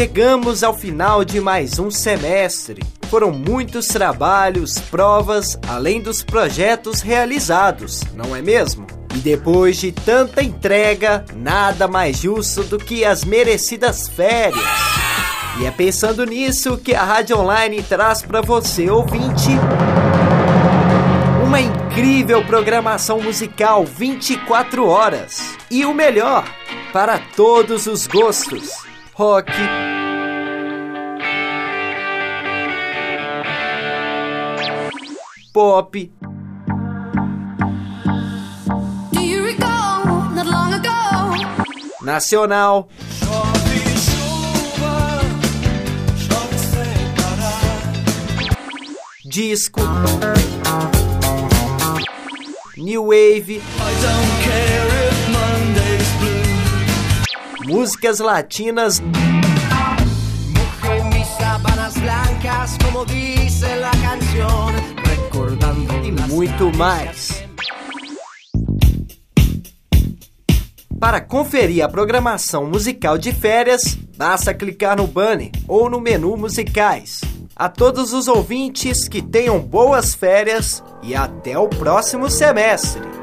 Chegamos ao final de mais um semestre. Foram muitos trabalhos, provas, além dos projetos realizados, não é mesmo? E depois de tanta entrega, nada mais justo do que as merecidas férias. E é pensando nisso que a Rádio Online traz para você, ouvinte, uma incrível programação musical 24 horas. E o melhor, para todos os gostos: rock, pop, Do you recall not long ago? nacional, Chove chuva, chove sem parar. disco, new wave, I don't care if Monday's blue. músicas latinas blancas, como dice la canción, muito mais. Para conferir a programação musical de férias, basta clicar no banner ou no menu musicais. A todos os ouvintes que tenham boas férias e até o próximo semestre!